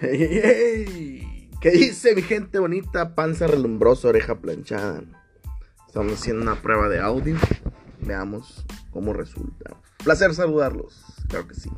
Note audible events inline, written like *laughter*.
Hey, *laughs* hey, ¿Qué dice mi gente bonita? Panza relumbrosa, oreja planchada. Estamos haciendo una prueba de audio. Veamos cómo resulta. Placer saludarlos. Claro que sí.